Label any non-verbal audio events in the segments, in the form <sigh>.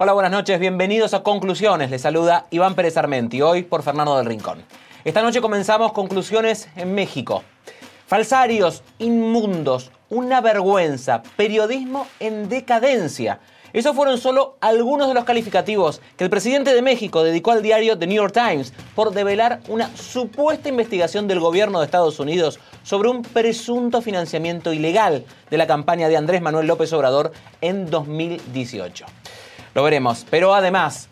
Hola, buenas noches, bienvenidos a Conclusiones. Les saluda Iván Pérez Armenti, hoy por Fernando del Rincón. Esta noche comenzamos Conclusiones en México. Falsarios, inmundos, una vergüenza, periodismo en decadencia. Esos fueron solo algunos de los calificativos que el presidente de México dedicó al diario The New York Times por develar una supuesta investigación del gobierno de Estados Unidos sobre un presunto financiamiento ilegal de la campaña de Andrés Manuel López Obrador en 2018. Lo veremos. Pero además,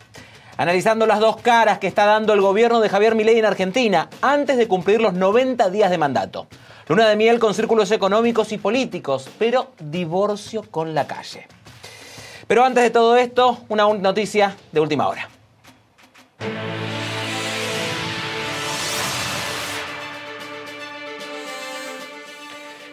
analizando las dos caras que está dando el gobierno de Javier Milei en Argentina antes de cumplir los 90 días de mandato. Luna de miel con círculos económicos y políticos, pero divorcio con la calle. Pero antes de todo esto, una noticia de última hora.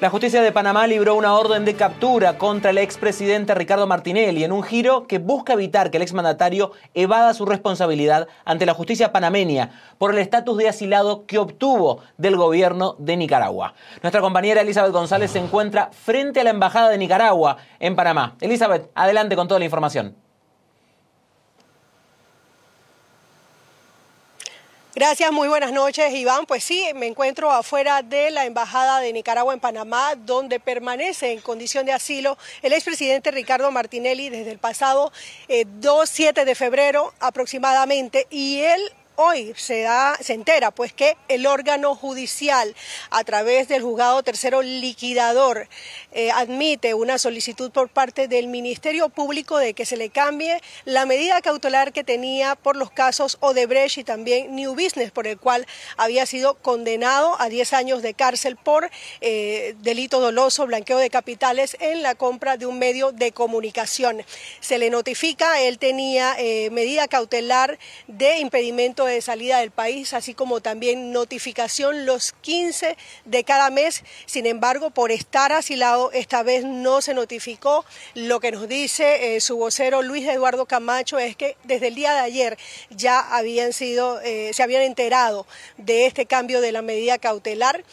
La justicia de Panamá libró una orden de captura contra el expresidente Ricardo Martinelli en un giro que busca evitar que el exmandatario evada su responsabilidad ante la justicia panameña por el estatus de asilado que obtuvo del gobierno de Nicaragua. Nuestra compañera Elizabeth González se encuentra frente a la Embajada de Nicaragua en Panamá. Elizabeth, adelante con toda la información. Gracias, muy buenas noches, Iván. Pues sí, me encuentro afuera de la Embajada de Nicaragua en Panamá, donde permanece en condición de asilo el expresidente Ricardo Martinelli desde el pasado 2-7 eh, de febrero aproximadamente, y él hoy se, da, se entera pues que el órgano judicial a través del juzgado tercero liquidador eh, admite una solicitud por parte del Ministerio Público de que se le cambie la medida cautelar que tenía por los casos Odebrecht y también New Business por el cual había sido condenado a 10 años de cárcel por eh, delito doloso, blanqueo de capitales en la compra de un medio de comunicación. Se le notifica, él tenía eh, medida cautelar de impedimento de salida del país, así como también notificación los 15 de cada mes. Sin embargo, por estar asilado, esta vez no se notificó. Lo que nos dice eh, su vocero Luis Eduardo Camacho es que desde el día de ayer ya habían sido, eh, se habían enterado de este cambio de la medida cautelar.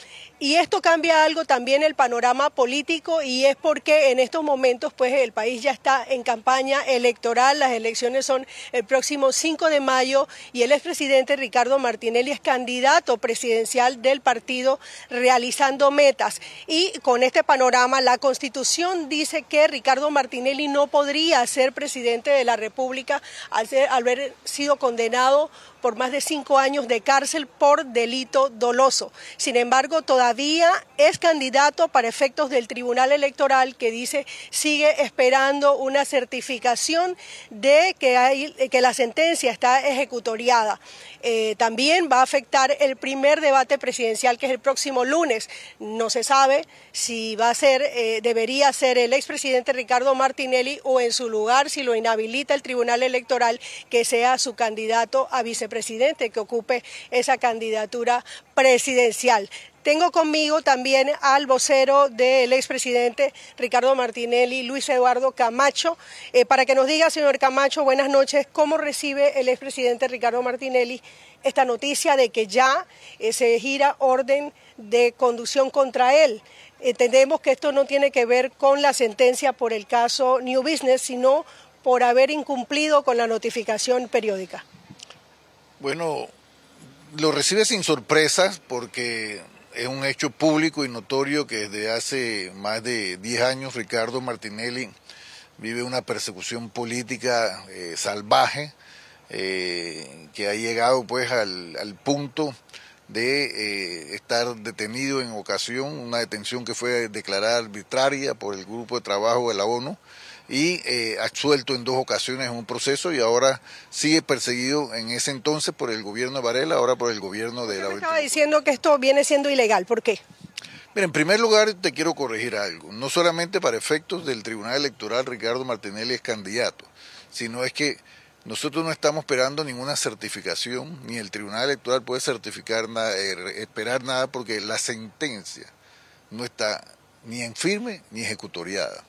Y esto cambia algo también el panorama político y es porque en estos momentos pues el país ya está en campaña electoral, las elecciones son el próximo 5 de mayo y el expresidente Ricardo Martinelli es candidato presidencial del partido realizando metas. Y con este panorama la constitución dice que Ricardo Martinelli no podría ser presidente de la República al, ser, al haber sido condenado por más de cinco años de cárcel por delito doloso. Sin embargo, todavía es candidato para efectos del Tribunal Electoral que dice sigue esperando una certificación de que, hay, que la sentencia está ejecutoriada. Eh, también va a afectar el primer debate presidencial que es el próximo lunes. No se sabe si va a ser, eh, debería ser el expresidente Ricardo Martinelli o en su lugar, si lo inhabilita el Tribunal Electoral, que sea su candidato a vicepresidente, que ocupe esa candidatura presidencial. Tengo conmigo también al vocero del expresidente Ricardo Martinelli, Luis Eduardo Camacho, eh, para que nos diga, señor Camacho, buenas noches, cómo recibe el expresidente Ricardo Martinelli esta noticia de que ya eh, se gira orden de conducción contra él. Entendemos que esto no tiene que ver con la sentencia por el caso New Business, sino por haber incumplido con la notificación periódica? Bueno, lo recibe sin sorpresas porque es un hecho público y notorio que desde hace más de 10 años Ricardo Martinelli vive una persecución política eh, salvaje eh, que ha llegado pues al, punto de eh, estar detenido en ocasión, una detención que fue declarada arbitraria por el grupo de trabajo de la ONU y eh, absuelto en dos ocasiones en un proceso y ahora sigue perseguido en ese entonces por el gobierno de Varela, ahora por el gobierno de la... estaba diciendo que esto viene siendo ilegal, ¿por qué? Mira, en primer lugar te quiero corregir algo, no solamente para efectos del Tribunal Electoral Ricardo Martinelli es candidato, sino es que nosotros no estamos esperando ninguna certificación, ni el Tribunal Electoral puede certificar nada, eh, esperar nada porque la sentencia no está ni en firme ni ejecutoriada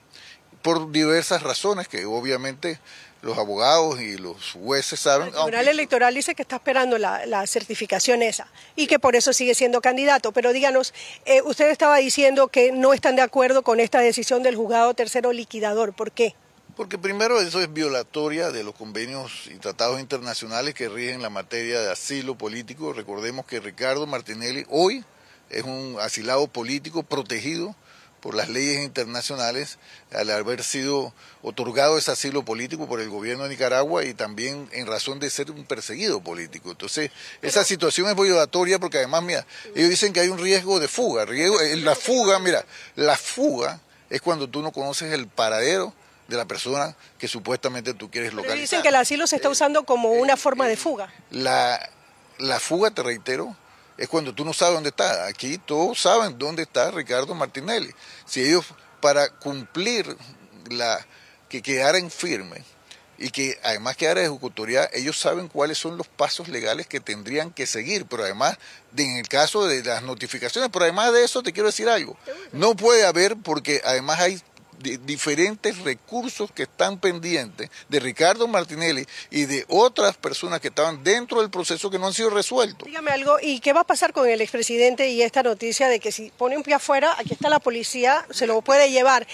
por diversas razones que obviamente los abogados y los jueces saben. El Tribunal Electoral dice que está esperando la, certificación esa y que por eso sigue siendo candidato. Pero díganos, eh, usted estaba diciendo que no están de acuerdo con esta decisión del juzgado tercero liquidador. ¿Por qué? Porque primero eso es violatoria de los convenios y tratados internacionales que rigen la materia de asilo político. Recordemos que Ricardo Martinelli hoy es un asilado político protegido por las leyes internacionales al haber sido otorgado ese asilo político por el gobierno de Nicaragua y también en razón de ser un perseguido político. Entonces, esa situación es violatoria porque además, mira, ellos dicen que hay un riesgo de fuga. Riesgo, eh, la fuga, mira, la fuga es cuando tú no conoces el paradero de la persona que supuestamente tú quieres localizar. Pero dicen que el asilo se está eh, usando como una forma de fuga. La, la fuga, te reitero, es cuando tú no sabes dónde está. Aquí todos saben dónde está Ricardo Martinelli. Si ellos, para cumplir la que quedara en firme y que además quedara ejecutoria, ellos saben cuáles son los pasos legales que tendrían que seguir, pero además, en el caso de las notificaciones, pero además de eso te quiero decir algo, no puede haber porque además hay diferentes recursos que están pendientes de Ricardo Martinelli y de otras personas que estaban dentro del proceso que no han sido resueltos. Dígame algo, ¿y qué va a pasar con el expresidente y esta noticia de que si pone un pie afuera, aquí está la policía, se lo puede llevar?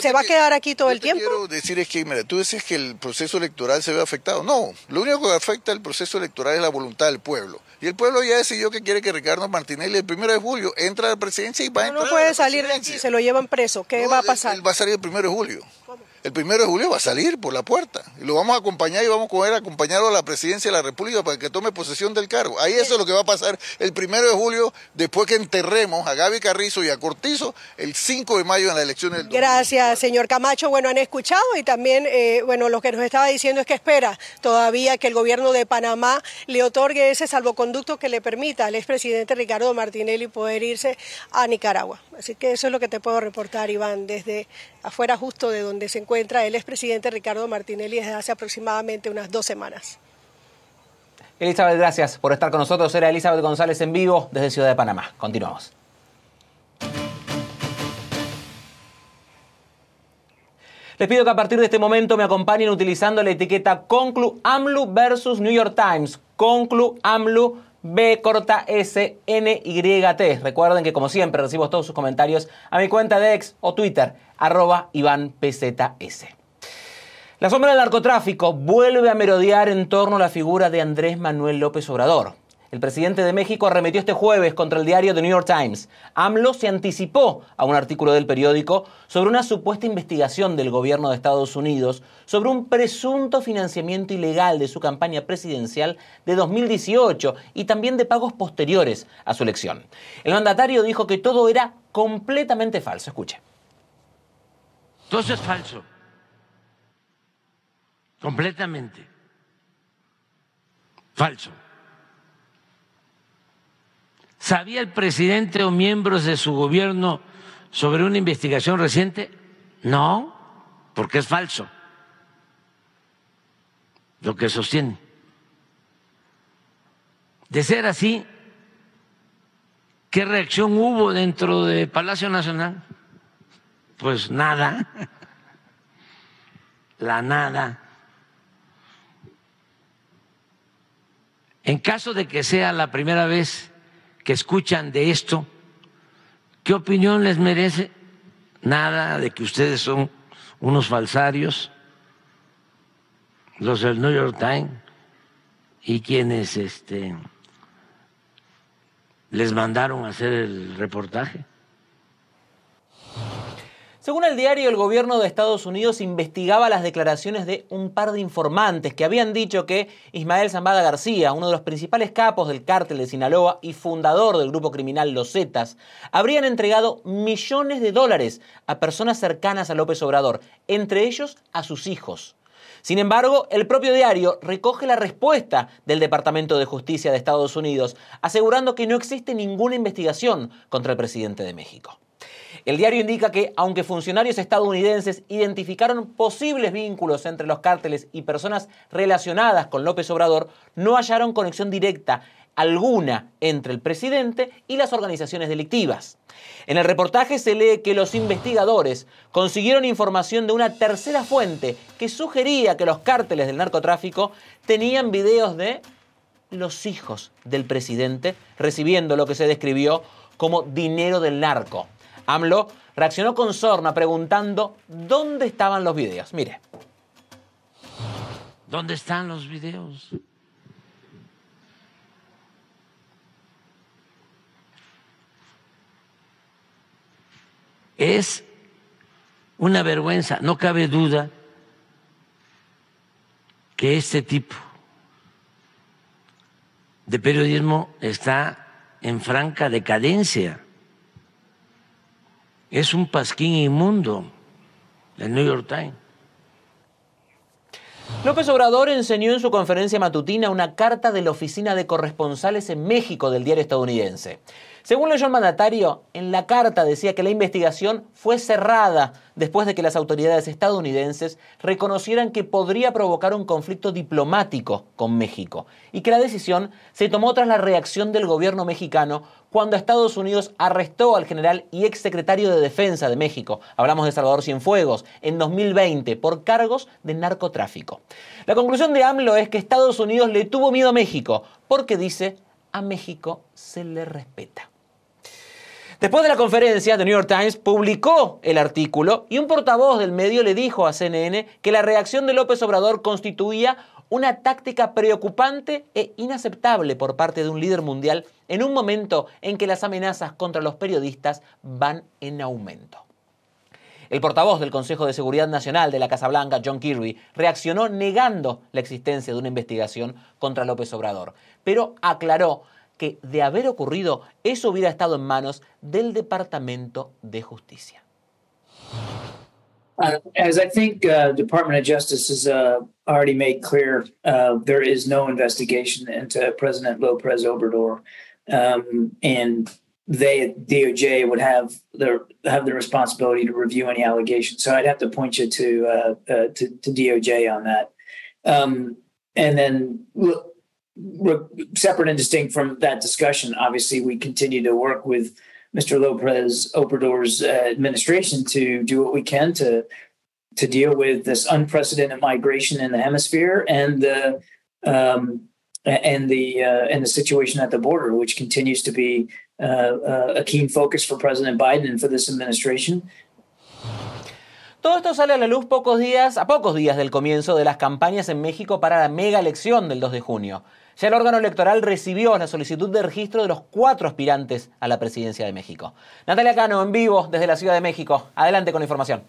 ¿Se va a quedar aquí todo el tiempo? quiero decir es que, mira, tú dices que el proceso electoral se ve afectado. No, lo único que afecta al proceso electoral es la voluntad del pueblo. Y el pueblo ya decidió que quiere que Ricardo Martinelli el primero de julio entre a la presidencia y va a entrar. No puede salir de aquí, se lo llevan preso. ¿Qué va a pasar? Él, va a salir el primero de julio el primero de julio va a salir por la puerta. Y lo vamos a acompañar y vamos a acompañarlo a la presidencia de la República para que tome posesión del cargo. Ahí eso es lo que va a pasar el primero de julio, después que enterremos a Gaby Carrizo y a Cortizo el 5 de mayo en las elecciones del Gracias, señor Camacho. Bueno, han escuchado y también, eh, bueno, lo que nos estaba diciendo es que espera todavía que el gobierno de Panamá le otorgue ese salvoconducto que le permita al expresidente Ricardo Martinelli poder irse a Nicaragua. Así que eso es lo que te puedo reportar, Iván, desde afuera justo de donde se encuentra el expresidente Ricardo Martinelli desde hace aproximadamente unas dos semanas. Elizabeth, gracias por estar con nosotros. Era Elizabeth González en vivo desde Ciudad de Panamá. Continuamos. Les pido que a partir de este momento me acompañen utilizando la etiqueta Conclu AMLU versus New York Times. Conclu AMLU B corta S N Y T. Recuerden que como siempre recibo todos sus comentarios a mi cuenta de ex o Twitter, arroba Iván PZS. La sombra del narcotráfico vuelve a merodear en torno a la figura de Andrés Manuel López Obrador. El presidente de México arremetió este jueves contra el diario The New York Times. AMLO se anticipó a un artículo del periódico sobre una supuesta investigación del gobierno de Estados Unidos sobre un presunto financiamiento ilegal de su campaña presidencial de 2018 y también de pagos posteriores a su elección. El mandatario dijo que todo era completamente falso. Escuche. Todo es falso. Completamente. Falso. ¿Sabía el presidente o miembros de su gobierno sobre una investigación reciente? No, porque es falso lo que sostiene. De ser así, ¿qué reacción hubo dentro de Palacio Nacional? Pues nada, la nada. En caso de que sea la primera vez que escuchan de esto, ¿qué opinión les merece? Nada de que ustedes son unos falsarios, los del New York Times y quienes este, les mandaron a hacer el reportaje. Según el diario, el gobierno de Estados Unidos investigaba las declaraciones de un par de informantes que habían dicho que Ismael Zambada García, uno de los principales capos del cártel de Sinaloa y fundador del grupo criminal Los Zetas, habrían entregado millones de dólares a personas cercanas a López Obrador, entre ellos a sus hijos. Sin embargo, el propio diario recoge la respuesta del Departamento de Justicia de Estados Unidos, asegurando que no existe ninguna investigación contra el presidente de México. El diario indica que, aunque funcionarios estadounidenses identificaron posibles vínculos entre los cárteles y personas relacionadas con López Obrador, no hallaron conexión directa alguna entre el presidente y las organizaciones delictivas. En el reportaje se lee que los investigadores consiguieron información de una tercera fuente que sugería que los cárteles del narcotráfico tenían videos de los hijos del presidente recibiendo lo que se describió como dinero del narco. AMLO reaccionó con sorna preguntando dónde estaban los videos. Mire. ¿Dónde están los videos? Es una vergüenza, no cabe duda que este tipo de periodismo está en franca decadencia es un pasquín inmundo, el New York Times. López Obrador enseñó en su conferencia matutina una carta de la Oficina de Corresponsales en México del diario estadounidense. Según leyó el mandatario, en la carta decía que la investigación fue cerrada después de que las autoridades estadounidenses reconocieran que podría provocar un conflicto diplomático con México y que la decisión se tomó tras la reacción del gobierno mexicano cuando Estados Unidos arrestó al general y exsecretario de Defensa de México, hablamos de Salvador Cienfuegos, en 2020 por cargos de narcotráfico. La conclusión de AMLO es que Estados Unidos le tuvo miedo a México porque dice a México se le respeta. Después de la conferencia, The New York Times publicó el artículo y un portavoz del medio le dijo a CNN que la reacción de López Obrador constituía una táctica preocupante e inaceptable por parte de un líder mundial en un momento en que las amenazas contra los periodistas van en aumento. El portavoz del Consejo de Seguridad Nacional de la Casa Blanca, John Kirby, reaccionó negando la existencia de una investigación contra López Obrador, pero aclaró que de haber ocurrido eso hubiera estado en manos del Departamento de Justicia. Uh, as I think uh, Department of Justice has uh, already made clear, uh, there is no investigation into President Lopez Obrador, um, and they DOJ would have their have the responsibility to review any allegations. So I'd have to point you to uh, uh, to, to, DOJ on that. Um, and then separate and distinct from that discussion, obviously, we continue to work with Mr. Lopez Obrador's uh, administration to do what we can to to deal with this unprecedented migration in the hemisphere and the um, and the uh, and the situation at the border, which continues to be uh, uh a keen focus for President Biden and for this administration. Todo esto sale a la luz pocos días, a pocos días del comienzo de las campañas en México para la mega elección del 2 de junio. Ya el órgano electoral recibió la solicitud de registro de los cuatro aspirantes a la presidencia de México. Natalia Cano, en vivo desde la Ciudad de México. Adelante con la información.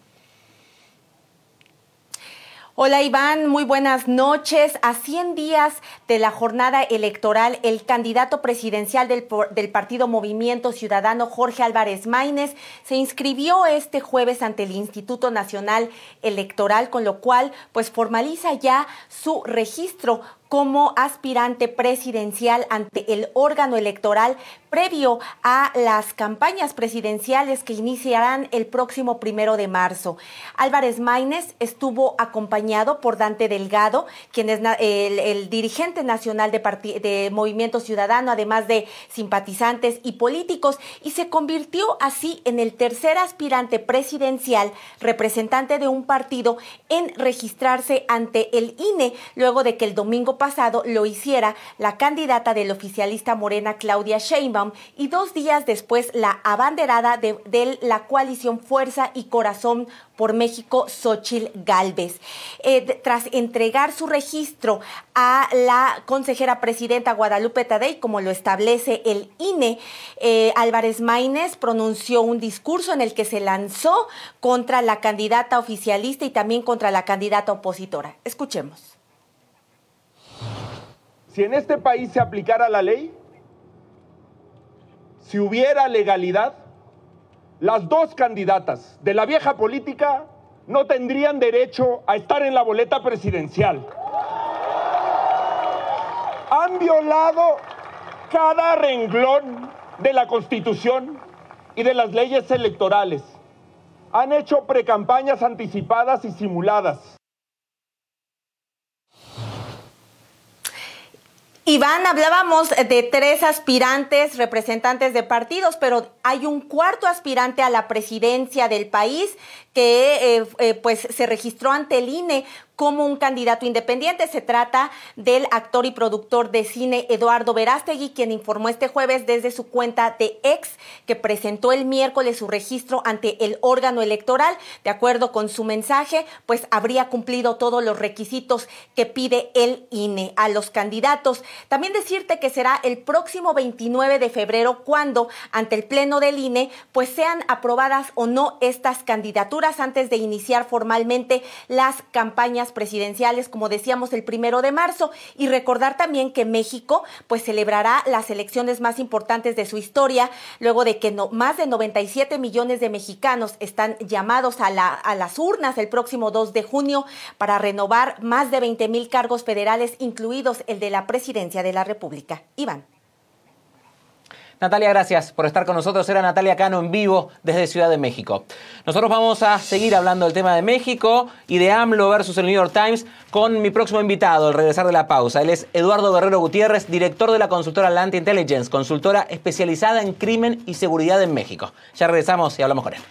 Hola Iván, muy buenas noches. A 100 días de la jornada electoral, el candidato presidencial del, Partido Movimiento Ciudadano, Jorge Álvarez Maínez, se inscribió este jueves ante el Instituto Nacional Electoral, con lo cual pues formaliza ya su registro como aspirante presidencial ante el órgano electoral previo a las campañas presidenciales que iniciarán el próximo primero de marzo. Álvarez Maínez estuvo acompañado por Dante Delgado, quien es el, dirigente nacional de, de Movimiento Ciudadano, además de simpatizantes y políticos, y se convirtió así en el tercer aspirante presidencial, representante de un partido, en registrarse ante el INE, luego de que el domingo pasado lo hiciera la candidata del oficialista morena Claudia Sheinbaum y dos días después la abanderada de, la coalición Fuerza y Corazón por México, Xochil Gálvez. Eh, tras entregar su registro a la consejera presidenta Guadalupe Tadei, como lo establece el INE, eh, Álvarez Maínez pronunció un discurso en el que se lanzó contra la candidata oficialista y también contra la candidata opositora. Escuchemos. Si en este país se aplicara la ley, si hubiera legalidad, las dos candidatas de la vieja política no tendrían derecho a estar en la boleta presidencial. Han violado cada renglón de la Constitución y de las leyes electorales. Han hecho precampañas anticipadas y simuladas. Iván, hablábamos de tres aspirantes representantes de partidos, pero hay un cuarto aspirante a la presidencia del país que eh, eh, pues se registró ante el INE como un candidato independiente. Se trata del actor y productor de cine Eduardo Verástegui, quien informó este jueves desde su cuenta de ex que presentó el miércoles su registro ante el órgano electoral. De acuerdo con su mensaje, pues habría cumplido todos los requisitos que pide el INE a los candidatos. También decirte que será el próximo 29 de febrero cuando ante el pleno del INE pues sean aprobadas o no estas candidaturas antes de iniciar formalmente las campañas presidenciales, como decíamos, el primero de marzo. Y recordar también que México pues celebrará las elecciones más importantes de su historia, luego de que no, más de 97 millones de mexicanos están llamados a, la, a las urnas el próximo 2 de junio para renovar más de 20 mil cargos federales, incluidos el de la presidencia de la República. Iván. Natalia, gracias por estar con nosotros. Era Natalia Cano en vivo desde Ciudad de México. Nosotros vamos a seguir hablando del tema de México y de AMLO versus el New York Times con mi próximo invitado al regresar de la pausa. Él es Eduardo Guerrero Gutiérrez, director de la consultora Land Intelligence, consultora especializada en crimen y seguridad en México. Ya regresamos y hablamos con él.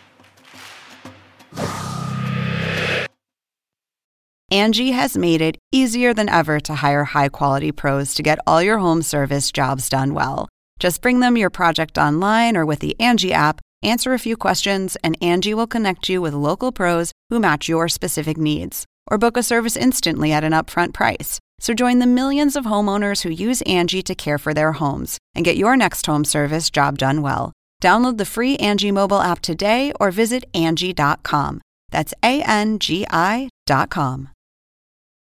Angie has made it easier than ever to hire high quality pros to get all your home service jobs done well. Just bring them your project online or with the Angie app, answer a few questions, and Angie will connect you with local pros who match your specific needs. Or book a service instantly at an upfront price. So join the millions of homeowners who use Angie to care for their homes and get your next home service job done well. Download the free Angie mobile app today or visit Angie.com. That's A N G I.com.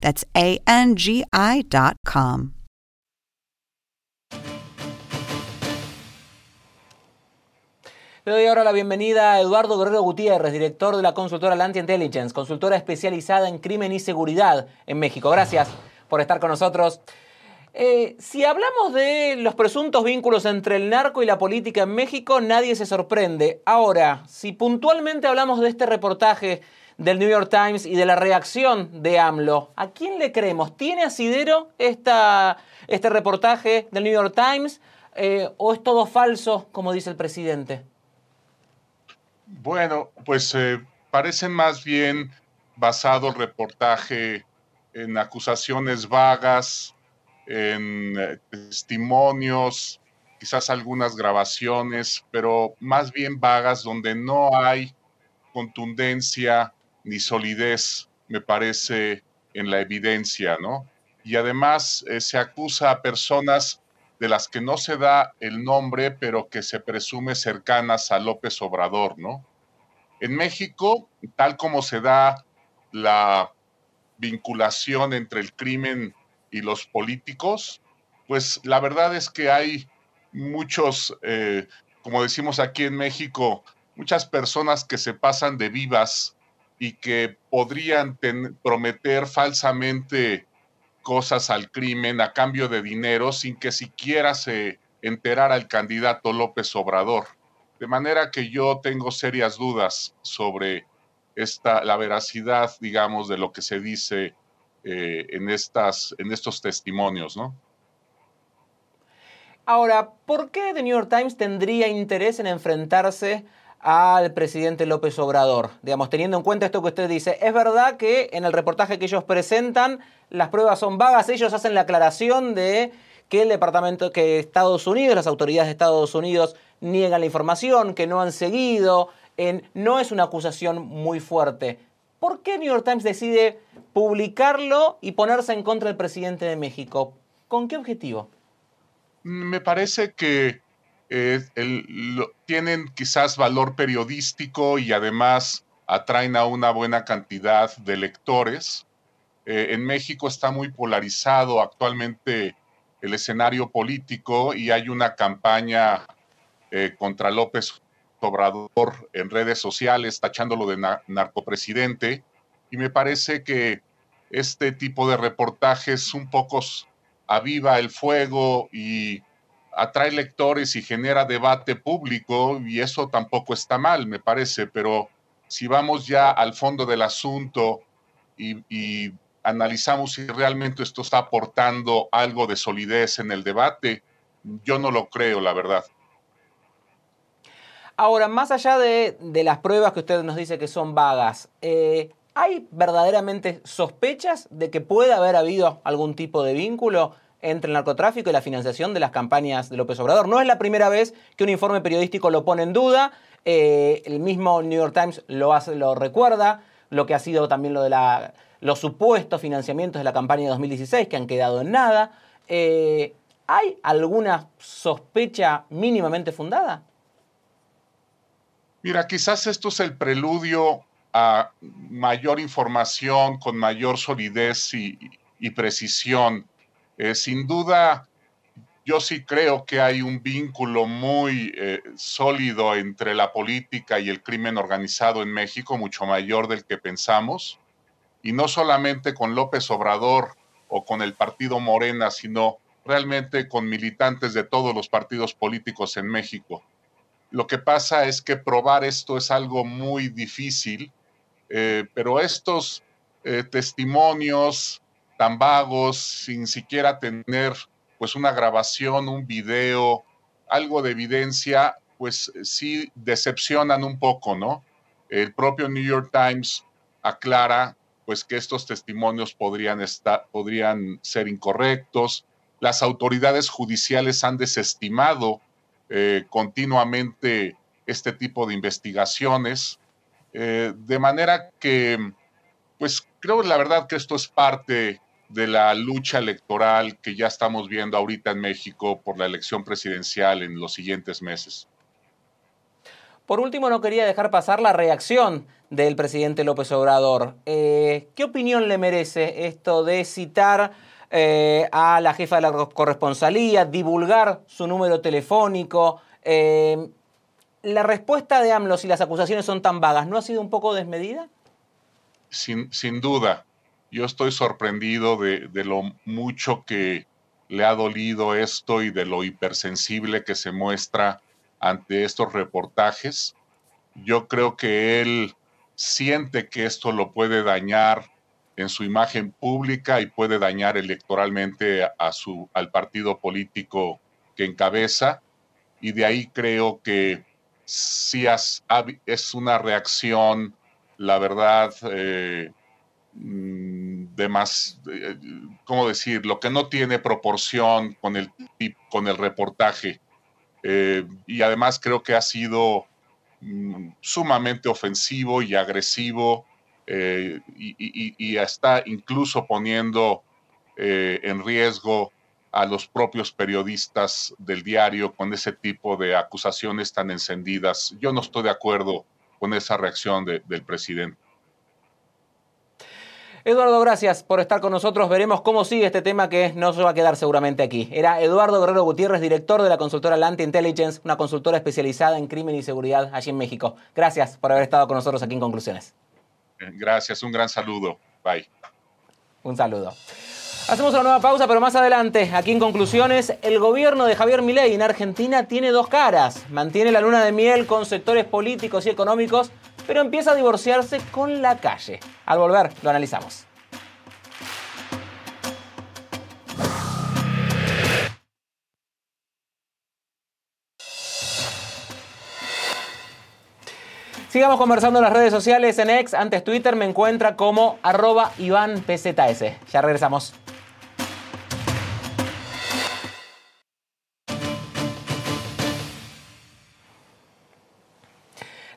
That's A-N-G-I dot com. Le doy ahora la bienvenida a Eduardo Guerrero Gutiérrez, director de la consultora Lanti Intelligence, consultora especializada en crimen y seguridad en México. Gracias por estar con nosotros. Eh, si hablamos de los presuntos vínculos entre el narco y la política en México, nadie se sorprende. Ahora, si puntualmente hablamos de este reportaje del New York Times y de la reacción de AMLO. ¿A quién le creemos? ¿Tiene asidero esta, este reportaje del New York Times eh, o es todo falso, como dice el presidente? Bueno, pues eh, parece más bien basado el reportaje en acusaciones vagas, en eh, testimonios, quizás algunas grabaciones, pero más bien vagas donde no hay contundencia ni solidez, me parece, en la evidencia, ¿no? Y además eh, se acusa a personas de las que no se da el nombre, pero que se presume cercanas a López Obrador, ¿no? En México, tal como se da la vinculación entre el crimen y los políticos, pues la verdad es que hay muchos, eh, como decimos aquí en México, muchas personas que se pasan de vivas y que podrían prometer falsamente cosas al crimen a cambio de dinero sin que siquiera se enterara el candidato López Obrador. De manera que yo tengo serias dudas sobre esta, la veracidad, digamos, de lo que se dice eh, en, estas, en estos testimonios, ¿no? Ahora, ¿por qué The New York Times tendría interés en enfrentarse al presidente López Obrador? Digamos, teniendo en cuenta esto que usted dice, es verdad que en el reportaje que ellos presentan las pruebas son vagas, ellos hacen la aclaración de que el departamento, que Estados Unidos, las autoridades de Estados Unidos niegan la información, que no han seguido, no es una acusación muy fuerte. ¿Por qué New York Times decide publicarlo y ponerse en contra del presidente de México? ¿Con qué objetivo? me parece que tienen quizás valor periodístico y además atraen a una buena cantidad de lectores. Eh, en México está muy polarizado actualmente el escenario político y hay una campaña eh, contra López Obrador en redes sociales tachándolo de narcopresidente y me parece que este tipo de reportajes un poco aviva el fuego y atrae lectores y genera debate público y eso tampoco está mal, me parece, pero si vamos ya al fondo del asunto y, analizamos si realmente esto está aportando algo de solidez en el debate, yo no lo creo, la verdad. Ahora, más allá de, las pruebas que usted nos dice que son vagas, eh, ¿Hay verdaderamente sospechas de que puede haber habido algún tipo de vínculo entre el narcotráfico y la financiación de las campañas de López Obrador? No es la primera vez que un informe periodístico lo pone en duda. Eh, el mismo New York Times lo, hace, lo recuerda, lo que ha sido también lo de los supuestos financiamientos de la campaña de 2016 que han quedado en nada. Eh, ¿Hay alguna sospecha mínimamente fundada? Mira, quizás esto es el preludio a mayor información, con mayor solidez y, precisión. Eh, sin duda, yo sí creo que hay un vínculo muy eh, sólido entre la política y el crimen organizado en México, mucho mayor del que pensamos, y no solamente con López Obrador o con el partido Morena, sino realmente con militantes de todos los partidos políticos en México. Lo que pasa es que probar esto es algo muy difícil eh, pero estos testimonios tan sin siquiera tener pues una grabación, un video, algo de evidencia, pues sí decepcionan un poco, ¿no? El propio New York Times aclara pues que estos testimonios podrían, estar, podrían ser incorrectos. Las autoridades judiciales han desestimado eh, continuamente este tipo de investigaciones. Eh, de manera que, pues creo la verdad que esto es parte de la lucha electoral que ya estamos viendo ahorita en México por la elección presidencial en los siguientes meses. Por último, no quería dejar pasar la reacción del presidente López Obrador. Eh, ¿Qué opinión le merece esto de citar eh, a la jefa de la corresponsalía, divulgar su número telefónico? la respuesta de AMLO, si las acusaciones son tan vagas, ¿no ha sido un poco desmedida? Sin, sin duda. Yo estoy sorprendido de, lo mucho que le ha dolido esto y de lo hipersensible que se muestra ante estos reportajes. Yo creo que él siente que esto lo puede dañar en su imagen pública y puede dañar electoralmente a su, al partido político que encabeza. Y de ahí creo que sí es una reacción, la verdad, eh, de más, eh, ¿cómo decir? Lo que no tiene proporción con el, con el reportaje. Eh, y además creo que ha sido mm, sumamente ofensivo y agresivo y, está incluso poniendo en riesgo a los propios periodistas del diario con ese tipo de acusaciones tan encendidas. Yo no estoy de acuerdo con esa reacción del presidente. Eduardo, gracias por estar con nosotros. Veremos cómo sigue este tema que no se va a quedar seguramente aquí. Era Eduardo Guerrero Gutiérrez, director de la consultora Lante Intelligence, una consultora especializada en crimen y seguridad allí en México. Gracias por haber estado con nosotros aquí en Conclusiones. Gracias, un gran saludo. Bye. Un saludo. Hacemos una nueva pausa, pero más adelante, aquí en conclusiones, el gobierno de Javier Milei en Argentina tiene dos caras. Mantiene la luna de miel con sectores políticos y económicos, pero empieza a divorciarse con la calle. Al volver, lo analizamos. Sigamos conversando en las redes sociales. En X, antes Twitter, me encuentra como arroba IvánPZS. Ya regresamos.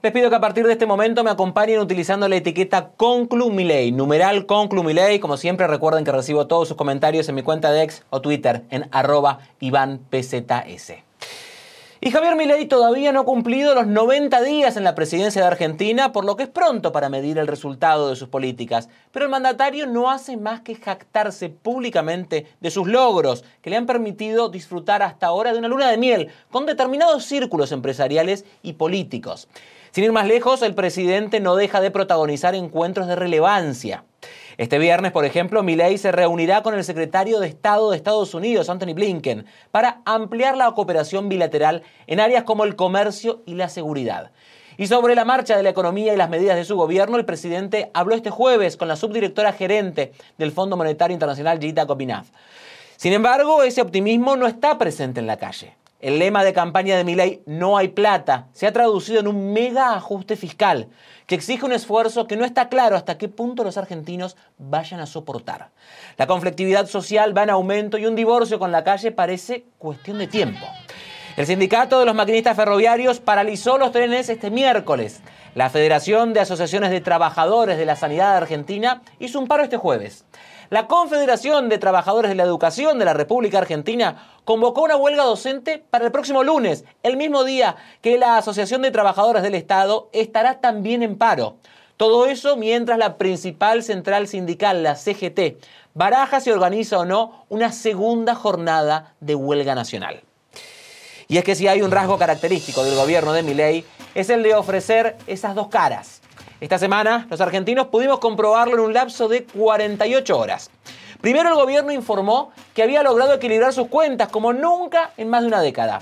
Les pido que a partir de este momento me acompañen utilizando la etiqueta ConcluMilei, numeral ConcluMilei. Como siempre, recuerden que recibo todos sus comentarios en mi cuenta de ex o Twitter en arroba IvánPZS. Y Javier Milei todavía no ha cumplido los 90 días en la presidencia de Argentina, por lo que es pronto para medir el resultado de sus políticas. Pero el mandatario no hace más que jactarse públicamente de sus logros, que le han permitido disfrutar hasta ahora de una luna de miel con determinados círculos empresariales y políticos. Sin ir más lejos, el presidente no deja de protagonizar encuentros de relevancia. Este viernes, por ejemplo, Milei se reunirá con el secretario de Estado de Estados Unidos, Anthony Blinken, para ampliar la cooperación bilateral en áreas como el comercio y la seguridad. Y sobre la marcha de la economía y las medidas de su gobierno, el presidente habló este jueves con la subdirectora gerente del Fondo Monetario Internacional, Gita Kopinath. Sin embargo, ese optimismo no está presente en la calle. El lema de campaña de Milei, no hay plata, se ha traducido en un mega ajuste fiscal que exige un esfuerzo que no está claro hasta qué punto los argentinos vayan a soportar. La conflictividad social va en aumento y un divorcio con la calle parece cuestión de tiempo. El sindicato de los maquinistas ferroviarios paralizó los trenes este miércoles. La Federación de Asociaciones de Trabajadores de la Sanidad de Argentina hizo un paro este jueves. La Confederación de Trabajadores de la Educación de la República Argentina convocó una huelga docente para el próximo lunes, el mismo día que la Asociación de Trabajadores del Estado estará también en paro. Todo eso mientras la principal central sindical, la CGT, baraja si organiza o no una segunda jornada de huelga nacional. Y es que si hay un rasgo característico del gobierno de Milei es el de ofrecer esas dos caras esta semana, los argentinos pudimos comprobarlo en un lapso de 48 horas. Primero el gobierno informó que había logrado equilibrar sus cuentas como nunca en más de una década.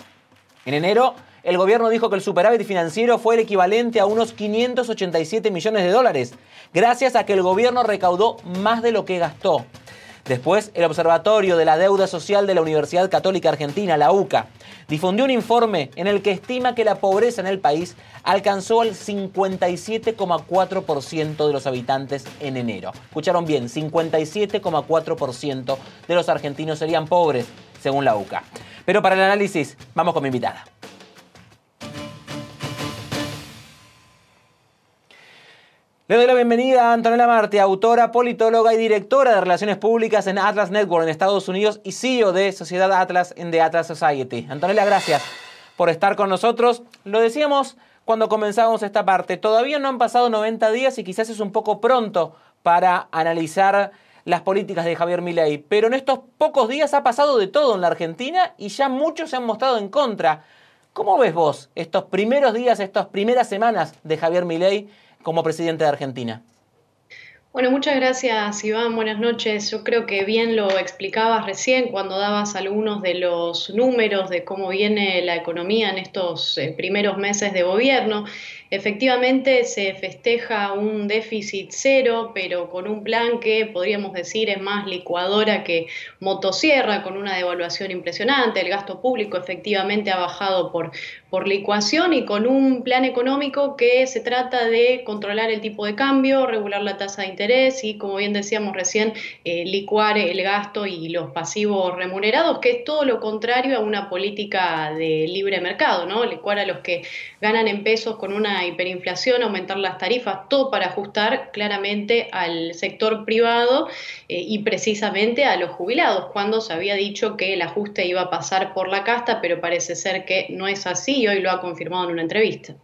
En enero, el gobierno dijo que el superávit financiero fue el equivalente a unos 587 millones de dólares, gracias a que el gobierno recaudó más de lo que gastó. Después, el Observatorio de la Deuda Social de la Universidad Católica Argentina, la UCA, difundió un informe en el que estima que la pobreza en el país alcanzó al 57,4% de los habitantes en enero. Escucharon bien, 57,4% de los argentinos serían pobres, según la UCA. Pero para el análisis, vamos con mi invitada. Le doy la bienvenida a Antonella Marte, autora, politóloga y directora de Relaciones Públicas en Atlas Network en Estados Unidos y CEO de Sociedad Atlas en The Atlas Society. Antonella, gracias por estar con nosotros. Lo decíamos cuando comenzamos esta parte, todavía no han pasado 90 días y quizás es un poco pronto para analizar las políticas de Javier Milei, pero en estos pocos días ha pasado de todo en la Argentina y ya muchos se han mostrado en contra. ¿Cómo ves vos estos primeros días, estas primeras semanas de Javier Milei como presidente de Argentina? Bueno, muchas gracias Iván, buenas noches. Yo creo que bien lo explicabas recién cuando dabas algunos de los números de cómo viene la economía en estos eh, primeros meses de gobierno. Efectivamente se festeja un déficit cero, pero con un plan que podríamos decir es más licuadora que motosierra, con una devaluación impresionante. El gasto público efectivamente ha bajado por, por licuación y con un plan económico que se trata de controlar el tipo de cambio, regular la tasa de interés y, como bien decíamos recién, eh, licuar el gasto y los pasivos remunerados, que es todo lo contrario a una política de libre mercado, ¿no? Licuar a los que ganan en pesos con una hiperinflación, aumentar las tarifas, todo para ajustar claramente al sector privado eh, y precisamente a los jubilados, cuando se había dicho que el ajuste iba a pasar por la casta, pero parece ser que no es así y hoy lo ha confirmado en una entrevista.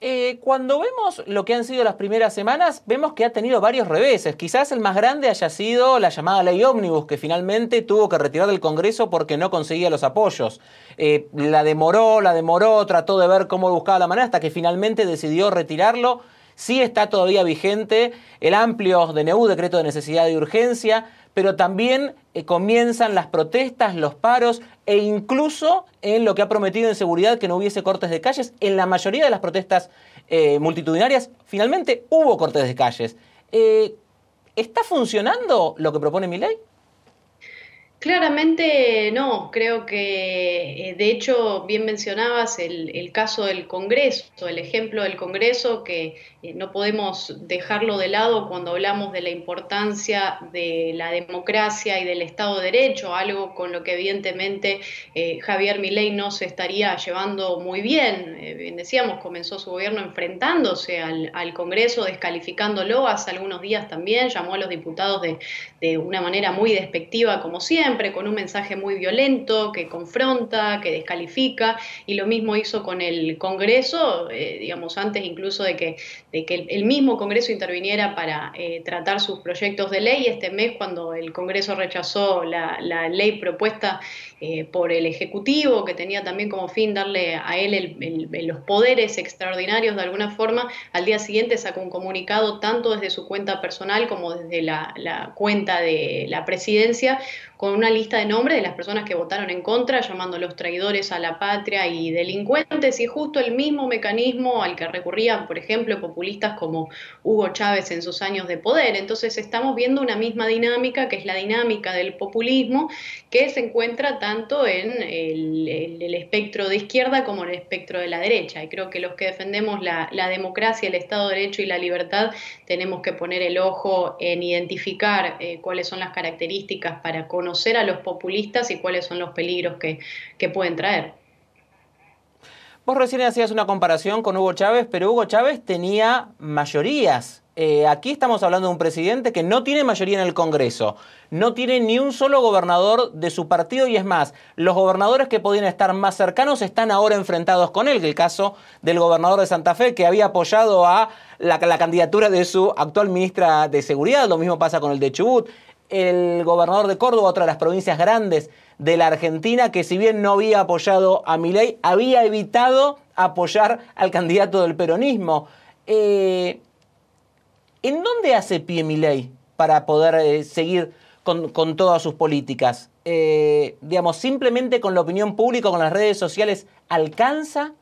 Eh, cuando vemos lo que han sido las primeras semanas, vemos que ha tenido varios reveses. Quizás el más grande haya sido la llamada ley ómnibus, que finalmente tuvo que retirar del Congreso porque no conseguía los apoyos. Eh, la demoró, la demoró, trató de ver cómo buscaba la manera hasta que finalmente decidió retirarlo Sí está todavía vigente el amplio DNU, decreto de necesidad de urgencia, pero también eh, comienzan las protestas, los paros e incluso en lo que ha prometido en seguridad que no hubiese cortes de calles. En la mayoría de las protestas eh, multitudinarias finalmente hubo cortes de calles. Eh, ¿Está funcionando lo que propone mi ley? Claramente no, creo que de hecho bien mencionabas el, caso del Congreso, el ejemplo del Congreso que eh, no podemos dejarlo de lado cuando hablamos de la importancia de la democracia y del Estado de Derecho, algo con lo que evidentemente eh, Javier Milei no se estaría llevando muy bien. bien decíamos, comenzó su gobierno enfrentándose al, Congreso, descalificándolo hace algunos días también, llamó a los diputados de, de una manera muy despectiva como siempre con un mensaje muy violento que confronta, que descalifica, y lo mismo hizo con el Congreso, eh, digamos, antes incluso de que, de que el, mismo Congreso interviniera para eh, tratar sus proyectos de ley. Este mes, cuando el Congreso rechazó la, ley propuesta eh, por el Ejecutivo, que tenía también como fin darle a él los poderes extraordinarios de alguna forma, al día siguiente sacó un comunicado tanto desde su cuenta personal como desde la, la cuenta de la presidencia, con una lista de nombres de las personas que votaron en contra, llamándolos traidores a la patria y delincuentes, y justo el mismo mecanismo al que recurrían, por ejemplo, populistas como Hugo Chávez en sus años de poder. Entonces estamos viendo una misma dinámica, que es la dinámica del populismo, que se encuentra tanto en el, espectro de izquierda como en el espectro de la derecha. Y creo que los que defendemos la, democracia, el Estado de Derecho y la libertad tenemos que poner el ojo en identificar eh, cuáles son las características para conocer conocer a los populistas y cuáles son los peligros que, pueden traer. Vos recién hacías una comparación con Hugo Chávez, pero Hugo Chávez tenía mayorías. Eh, aquí estamos hablando de un presidente que no tiene mayoría en el Congreso, no tiene ni un solo gobernador de su partido y es más, los gobernadores que podían estar más cercanos están ahora enfrentados con él, que el caso del gobernador de Santa Fe que había apoyado a la candidatura de su actual ministra de Seguridad, lo mismo pasa con el de Chubut el gobernador de Córdoba, otra de las provincias grandes de la Argentina, que si bien no había apoyado a Milei, había evitado apoyar al candidato del peronismo. Eh, ¿En dónde hace pie Milei para poder eh, seguir con, todas sus políticas? Eh, digamos, simplemente con la opinión pública, con las redes sociales, ¿alcanza?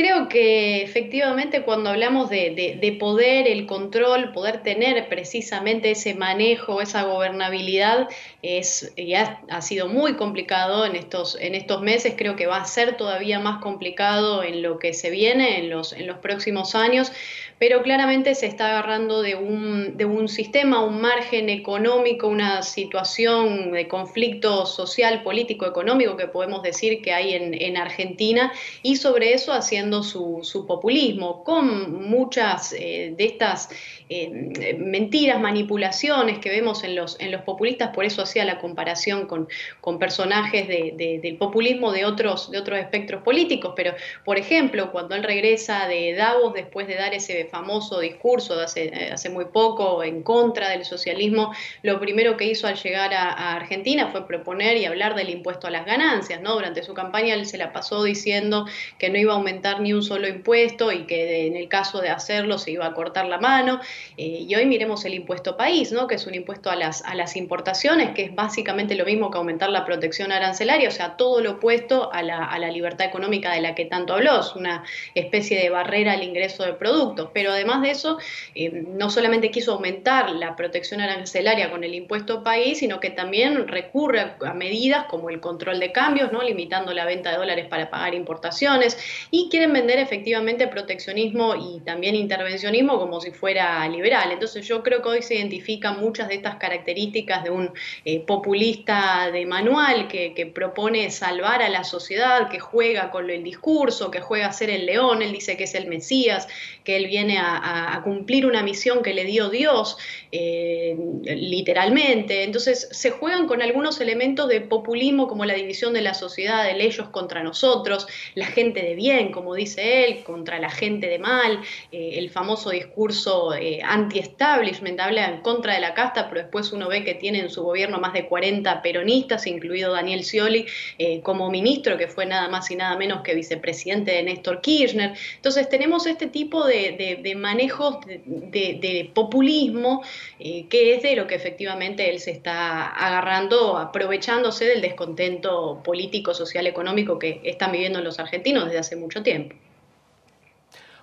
Creo que efectivamente cuando hablamos de, poder, el control, poder tener precisamente ese manejo, esa gobernabilidad, es, ya ha sido muy complicado en estos, en estos meses, creo que va a ser todavía más complicado en lo que se viene en los, en los próximos años, pero claramente se está agarrando de un, de un sistema, un margen económico, una situación de conflicto social, político, económico que podemos decir que hay en, en Argentina y sobre eso haciendo su, populismo, con muchas eh, de estas eh, mentiras, manipulaciones que vemos en los, en los populistas, por eso hacía la comparación con, con personajes de, del populismo de otros, de otros espectros políticos, pero por ejemplo, cuando él regresa de Davos después de dar ese famoso discurso de hace, eh, hace muy poco en contra del socialismo, lo primero que hizo al llegar a, Argentina fue proponer y hablar del impuesto a las ganancias, ¿no? Durante su campaña él se la pasó diciendo que no iba a aumentar ni un solo impuesto y que en el caso de hacerlo se iba a cortar la mano. Eh, y hoy miremos el impuesto país, ¿no? Que es un impuesto a las, a las importaciones, que es básicamente lo mismo que aumentar la protección arancelaria, o sea, todo lo opuesto a la, a la libertad económica de la que tanto habló, es una especie de barrera al ingreso de productos pero además de eso, eh, no solamente quiso aumentar la protección arancelaria con el impuesto país, sino que también recurre a, medidas como el control de cambios, ¿no? limitando la venta de dólares para pagar importaciones, y quieren vender efectivamente proteccionismo y también intervencionismo como si fuera liberal. Entonces yo creo que hoy se identifican muchas de estas características de un eh, populista de manual que, propone salvar a la sociedad, que juega con el discurso, que juega a ser el león, él dice que es el Mesías, que él viene a, cumplir una misión que le dio Dios, eh, literalmente. Entonces se juegan con algunos elementos de populismo como la división de la sociedad, el ellos contra nosotros, la gente de bien, como dice él, contra la gente de mal, eh, el famoso discurso eh, anti-establishment, habla en contra de la casta, pero después uno ve que tiene en su gobierno más de 40 peronistas, incluido Daniel Scioli eh, como ministro, que fue nada más y nada menos que vicepresidente de Néstor Kirchner. Entonces tenemos este tipo de, manejos de, populismo, que es de lo que efectivamente él se está agarrando, aprovechándose del descontento político, social, económico que están viviendo los argentinos desde hace mucho tiempo.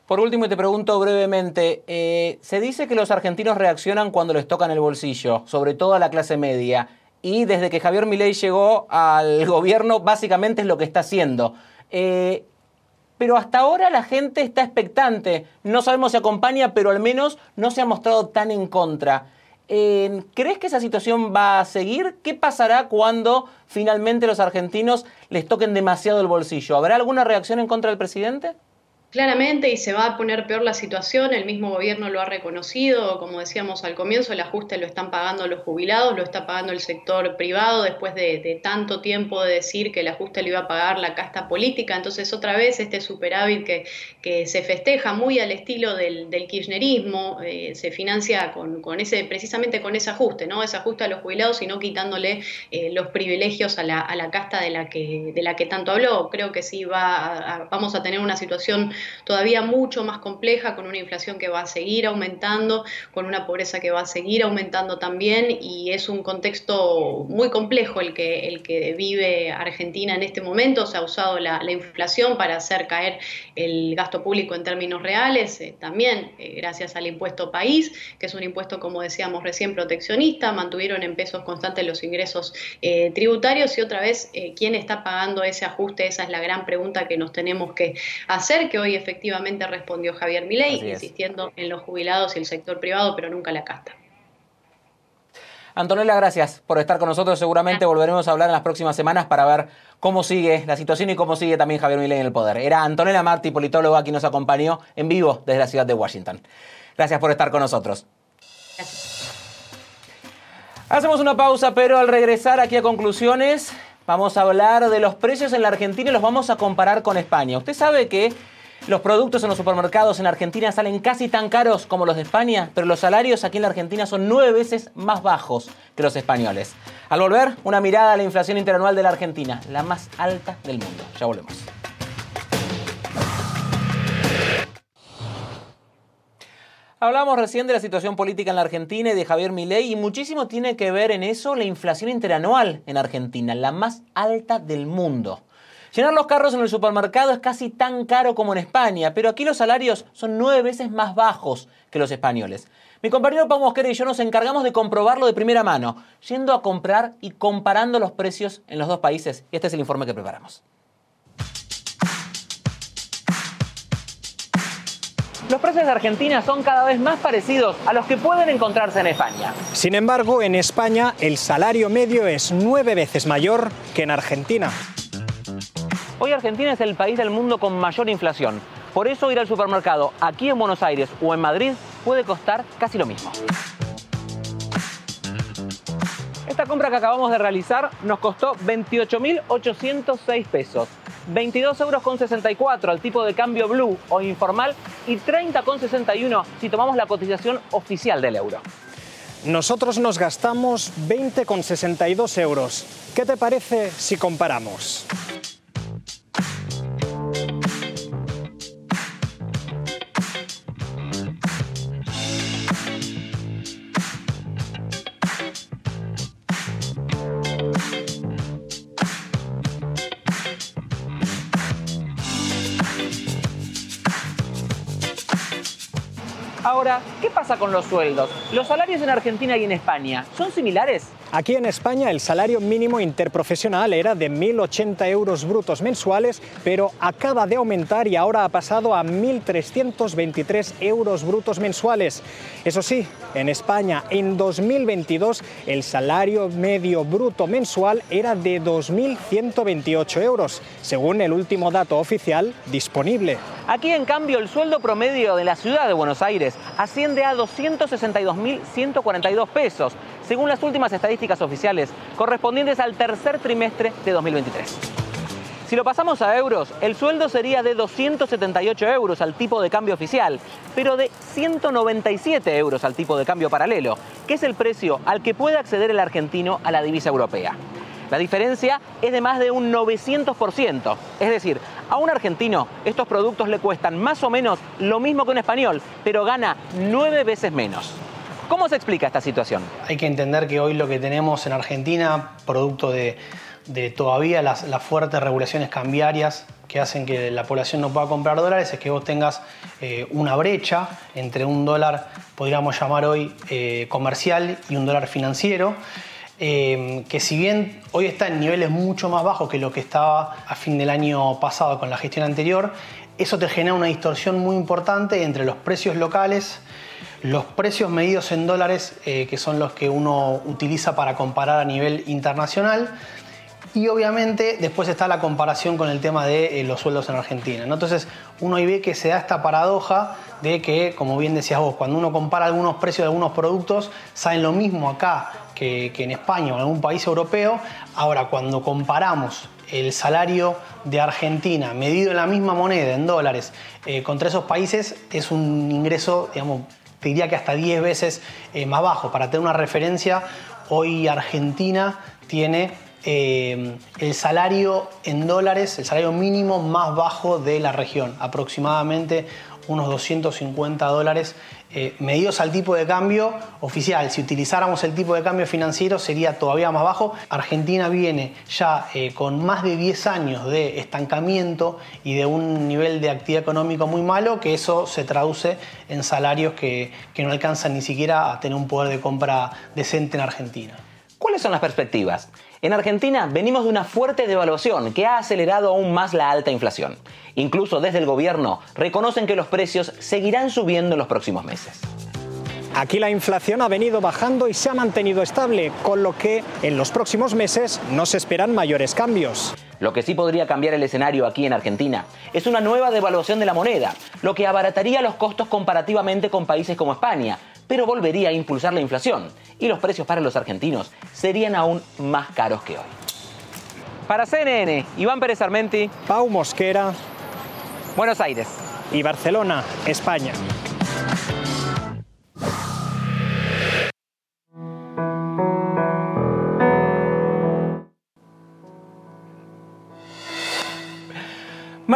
Por último, te pregunto brevemente, eh, se dice que los argentinos reaccionan cuando les tocan el bolsillo, sobre todo a la clase media, y desde que Javier Milei llegó al <laughs> gobierno, básicamente es lo que está haciendo. Eh, pero hasta ahora la gente está expectante, no sabemos si acompaña, pero al menos no se ha mostrado tan en contra. Eh, ¿Crees que esa situación va a seguir? ¿Qué pasará cuando finalmente los argentinos les toquen demasiado el bolsillo? ¿Habrá alguna reacción en contra del presidente? Claramente y se va a poner peor la situación, el mismo gobierno lo ha reconocido, como decíamos al comienzo, el ajuste lo están pagando los jubilados, lo está pagando el sector privado después de, tanto tiempo de decir que el ajuste lo iba a pagar la casta política, entonces otra vez este superávit que, se festeja muy al estilo del, kirchnerismo, eh, se financia con, ese, precisamente con ese ajuste, ¿no? ese ajuste a los jubilados y no quitándole eh, los privilegios a la, a la, casta de la, que, de la que tanto habló. Creo que sí va vamos a tener una situación todavía mucho más compleja, con una inflación que va a seguir aumentando, con una pobreza que va a seguir aumentando también, y es un contexto muy complejo el que, el que vive Argentina en este momento. Se ha usado la, inflación para hacer caer el gasto público en términos reales, eh, también eh, gracias al impuesto país, que es un impuesto, como decíamos recién, proteccionista, mantuvieron en pesos constantes los ingresos eh, tributarios y otra vez, ¿quién está pagando ese ajuste? Esa es la gran pregunta que nos tenemos que hacer, que efectivamente respondió Javier Milei, insistiendo en los jubilados y el sector privado, pero nunca la casta. Antonella, gracias por estar con nosotros. Seguramente volveremos a hablar en las próximas semanas para ver cómo sigue la situación y cómo sigue también Javier Milei en el poder. Era Antonella Marti, politóloga, quien nos acompañó en vivo desde la ciudad de Washington. Gracias por estar con nosotros. Hacemos una pausa, pero al regresar aquí a conclusiones, vamos a hablar de los precios en la Argentina y los vamos a comparar con España. Usted sabe que los productos en los supermercados en Argentina salen casi tan caros como los de España, pero los salarios aquí en la Argentina son nueve veces más bajos que los españoles. Al volver, una mirada a la inflación interanual de la Argentina, la más alta del mundo. Ya volvemos. Hablamos recién de la situación política en la Argentina y de Javier Milei y muchísimo tiene que ver en eso la inflación interanual en Argentina, la más alta del mundo. Llenar los carros en el supermercado es casi tan caro como en España, pero aquí los salarios son nueve veces más bajos que los españoles. Mi compañero Pau Mosquera y yo nos encargamos de comprobarlo de primera mano, yendo a comprar y comparando los precios en los dos países. Y este es el informe que preparamos. Los precios de Argentina son cada vez más parecidos a los que pueden encontrarse en España. Sin embargo, en España el salario medio es nueve veces mayor que en Argentina. Hoy Argentina es el país del mundo con mayor inflación. Por eso ir al supermercado aquí en Buenos Aires o en Madrid puede costar casi lo mismo. Esta compra que acabamos de realizar nos costó 28.806 pesos. 22 euros con 64 al tipo de cambio blue o informal y 30,61 si tomamos la cotización oficial del euro. Nosotros nos gastamos 20,62 euros. ¿Qué te parece si comparamos? ¿Qué pasa con los sueldos? ¿Los salarios en Argentina y en España son similares? Aquí en España el salario mínimo interprofesional era de 1.080 euros brutos mensuales, pero acaba de aumentar y ahora ha pasado a 1.323 euros brutos mensuales. Eso sí, en España en 2022 el salario medio bruto mensual era de 2.128 euros, según el último dato oficial disponible. Aquí en cambio el sueldo promedio de la ciudad de Buenos Aires asciende a 262.142 pesos según las últimas estadísticas oficiales correspondientes al tercer trimestre de 2023. Si lo pasamos a euros, el sueldo sería de 278 euros al tipo de cambio oficial, pero de 197 euros al tipo de cambio paralelo, que es el precio al que puede acceder el argentino a la divisa europea. La diferencia es de más de un 900%. Es decir, a un argentino estos productos le cuestan más o menos lo mismo que un español, pero gana nueve veces menos. ¿Cómo se explica esta situación? Hay que entender que hoy lo que tenemos en Argentina, producto de, todavía las, fuertes regulaciones cambiarias que hacen que la población no pueda comprar dólares, es que vos tengas eh, una brecha entre un dólar, podríamos llamar hoy, eh, comercial y un dólar financiero. Eh, que si bien hoy está en niveles mucho más bajos que lo que estaba a fin del año pasado con la gestión anterior, eso te genera una distorsión muy importante entre los precios locales, los precios medidos en dólares, eh, que son los que uno utiliza para comparar a nivel internacional, y obviamente después está la comparación con el tema de eh, los sueldos en Argentina. Entonces uno ahí ve que se da esta paradoja de que, como bien decías vos, cuando uno compara algunos precios de algunos productos, salen lo mismo acá que, en España o en algún país europeo. Ahora, cuando comparamos el salario de Argentina medido en la misma moneda, en dólares, eh, contra esos países, es un ingreso, digamos, te diría que hasta 10 veces eh, más bajo. Para tener una referencia, hoy Argentina tiene eh, el salario en dólares, el salario mínimo más bajo de la región, aproximadamente unos 250 dólares eh, medidos al tipo de cambio oficial. Si utilizáramos el tipo de cambio financiero sería todavía más bajo. Argentina viene ya eh, con más de 10 años de estancamiento y de un nivel de actividad económico muy malo, que eso se traduce en salarios que no alcanzan ni siquiera a tener un poder de compra decente en Argentina. ¿Cuáles son las perspectivas? En Argentina venimos de una fuerte devaluación que ha acelerado aún más la alta inflación. Incluso desde el gobierno reconocen que los precios seguirán subiendo en los próximos meses. Aquí la inflación ha venido bajando y se ha mantenido estable, con lo que en los próximos meses no se esperan mayores cambios. Lo que sí podría cambiar el escenario aquí en Argentina es una nueva devaluación de la moneda, lo que abarataría los costos comparativamente con países como España, pero volvería a impulsar la inflación y los precios para los argentinos serían aún más caros que hoy. Para CNN, Iván Pérez Armenti, Pau Mosquera, Buenos Aires y Barcelona, España.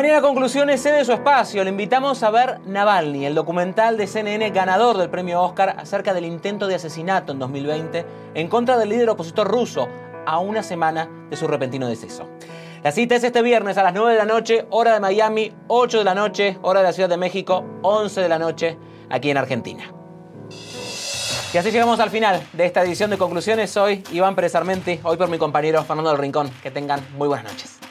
Mariana Conclusiones cede su espacio. Le invitamos a ver Navalny, el documental de CNN ganador del premio Oscar acerca del intento de asesinato en 2020 en contra del líder opositor ruso a una semana de su repentino deceso. La cita es este viernes a las 9 de la noche, hora de Miami, 8 de la noche, hora de la Ciudad de México, 11 de la noche, aquí en Argentina. Y así llegamos al final de esta edición de Conclusiones. Soy Iván Pérez Armenti, hoy por mi compañero Fernando del Rincón. Que tengan muy buenas noches.